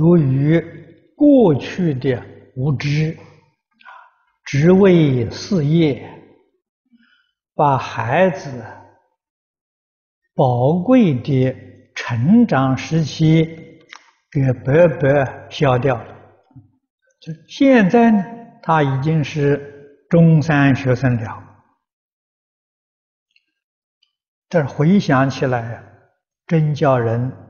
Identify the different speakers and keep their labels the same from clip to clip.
Speaker 1: 由于过去的无知，啊，只为事业，把孩子宝贵的成长时期给白白消掉了。就现在呢，他已经是中三学生了。这回想起来，真叫人。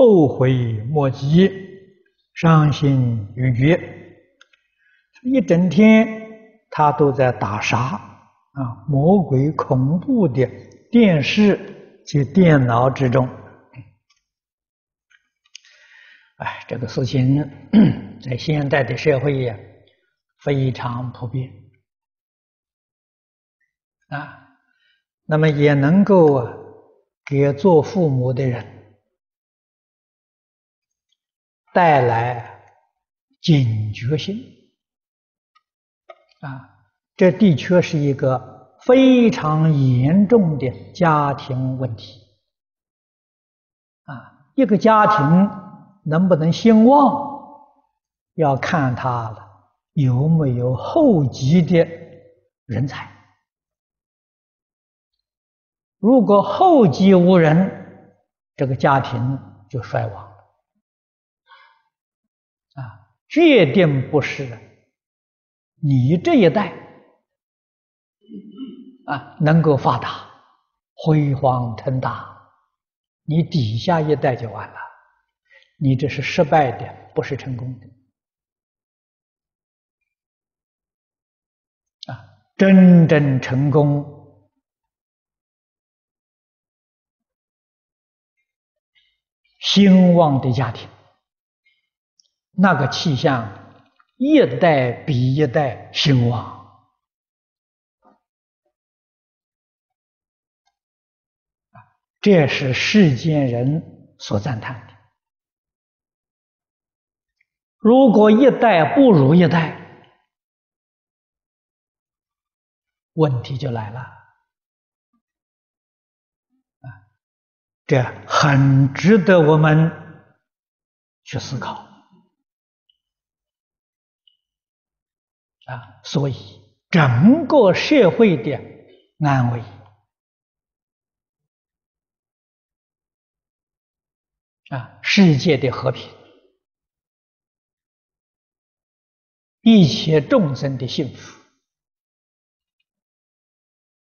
Speaker 1: 后悔莫及，伤心欲绝。一整天他都在打杀啊，魔鬼恐怖的电视及电脑之中。哎，这个事情 在现代的社会呀，非常普遍啊。那么也能够给做父母的人。带来警觉性啊，这的确是一个非常严重的家庭问题啊。一个家庭能不能兴旺，要看他有没有后继的人才。如果后继无人，这个家庭就衰亡。决定不是你这一代啊能够发达、辉煌腾达，你底下一代就完了，你这是失败的，不是成功的。啊，真正成功、兴旺的家庭。那个气象，一代比一代兴旺，这是世间人所赞叹的。如果一代不如一代，问题就来了。这很值得我们去思考。啊，所以整个社会的安危啊，世界的和平，一切众生的幸福，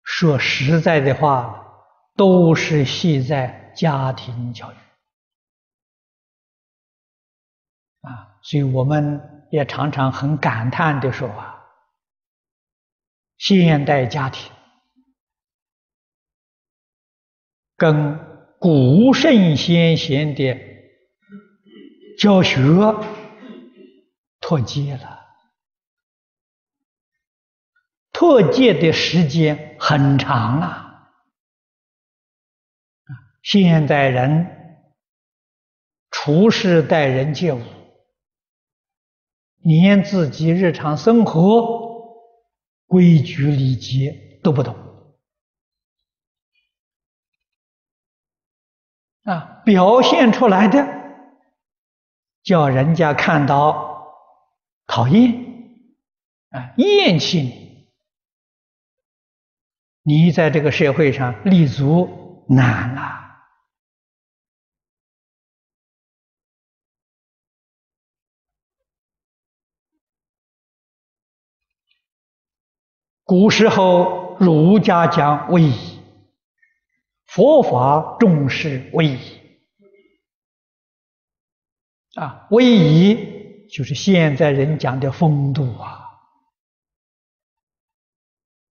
Speaker 1: 说实在的话，都是系在家庭教育啊，所以我们。也常常很感叹地说啊，现代家庭跟古圣先贤的教学脱节了，脱节的时间很长啊。现代人处事待人接物。连自己日常生活规矩礼节都不懂。啊，表现出来的叫人家看到讨厌。啊，厌弃你，你在这个社会上立足难啊。古时候，儒家讲威仪，佛法重视威仪。啊，威仪就是现在人讲的风度啊，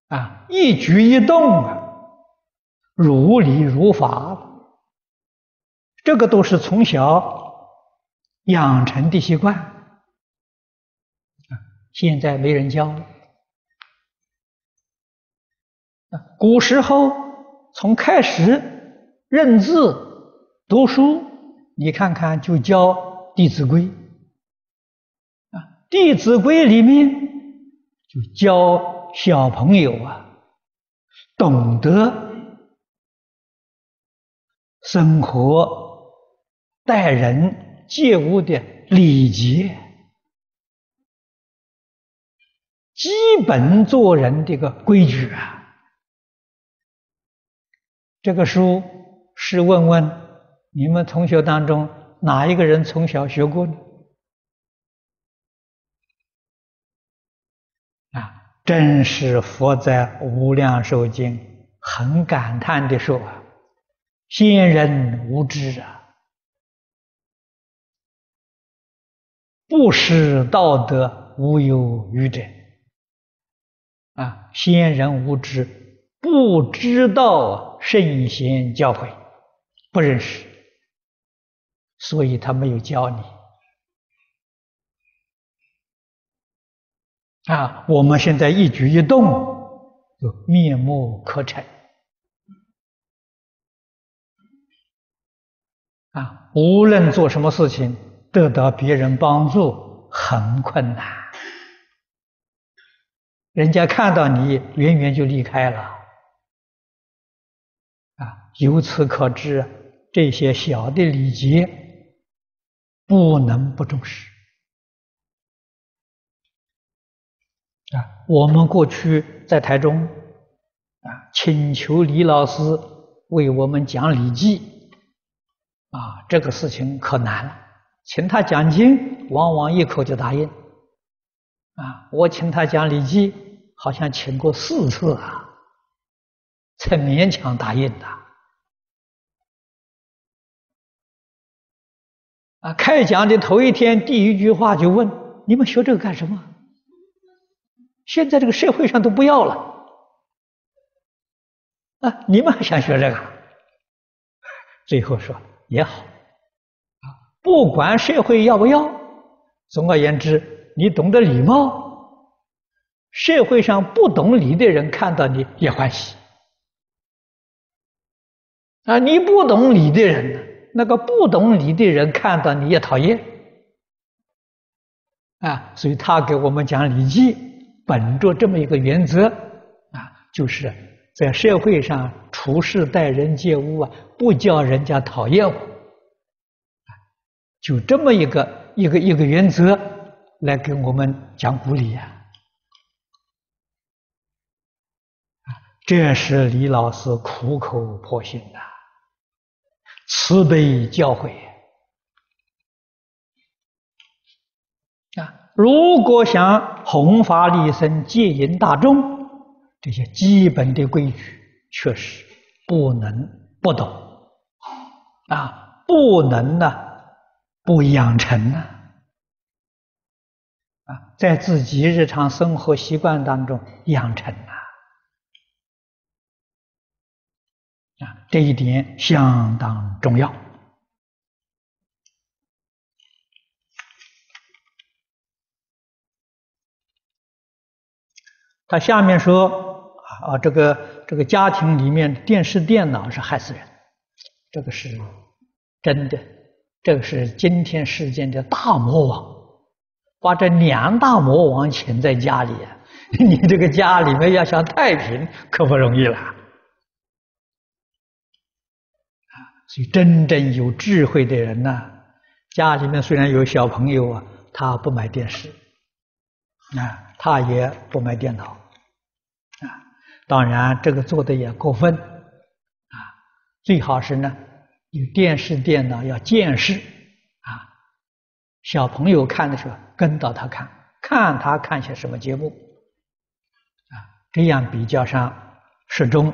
Speaker 1: 啊，一举一动啊，如理如法，这个都是从小养成的习惯。现在没人教了。古时候，从开始认字、读书，你看看就教《弟子规》啊，《弟子规》里面就教小朋友啊，懂得生活、待人接物的礼节，基本做人这个规矩啊。这个书是问问你们同学当中哪一个人从小学过呢？啊，正是佛在《无量寿经》很感叹的说啊。先人无知啊，不识道德无有余者啊！先人无知，不知道圣贤教诲，不认识，所以他没有教你啊！我们现在一举一动就面目可憎。啊，无论做什么事情，得到别人帮助很困难。人家看到你，远远就离开了。啊，由此可知，这些小的礼节不能不重视。啊，我们过去在台中，啊，请求李老师为我们讲《礼记》。啊，这个事情可难了，请他讲经，往往一口就答应。啊，我请他讲《礼记》，好像请过四次啊，才勉强答应的。啊，开讲的头一天，第一句话就问：你们学这个干什么？现在这个社会上都不要了，啊，你们还想学这个？最后说。也好，啊，不管社会要不要，总而言之，你懂得礼貌，社会上不懂礼的人看到你也欢喜，啊，你不懂礼的人，那个不懂礼的人看到你也讨厌，啊，所以他给我们讲礼记，本着这么一个原则，啊，就是在社会上处事待人接物啊。不叫人家讨厌我，就这么一个一个一个原则来给我们讲古礼呀。这是李老师苦口婆心的慈悲教诲啊！如果想弘法利生、戒引大众，这些基本的规矩确实不能不懂。啊，不能呢，不养成呢，啊，在自己日常生活习惯当中养成啊，这一点相当重要。他下面说啊，这个这个家庭里面电视电脑是害死人。这个是真的，这个是今天世间的大魔王，把这两大魔王请在家里，你这个家里面要想太平，可不容易了。啊，所以真正有智慧的人呢，家里面虽然有小朋友啊，他不买电视，啊，他也不买电脑，啊，当然这个做的也过分。啊最好是呢，有电视、电脑要见识啊。小朋友看的时候，跟到他看，看他看些什么节目啊，这样比较上适中。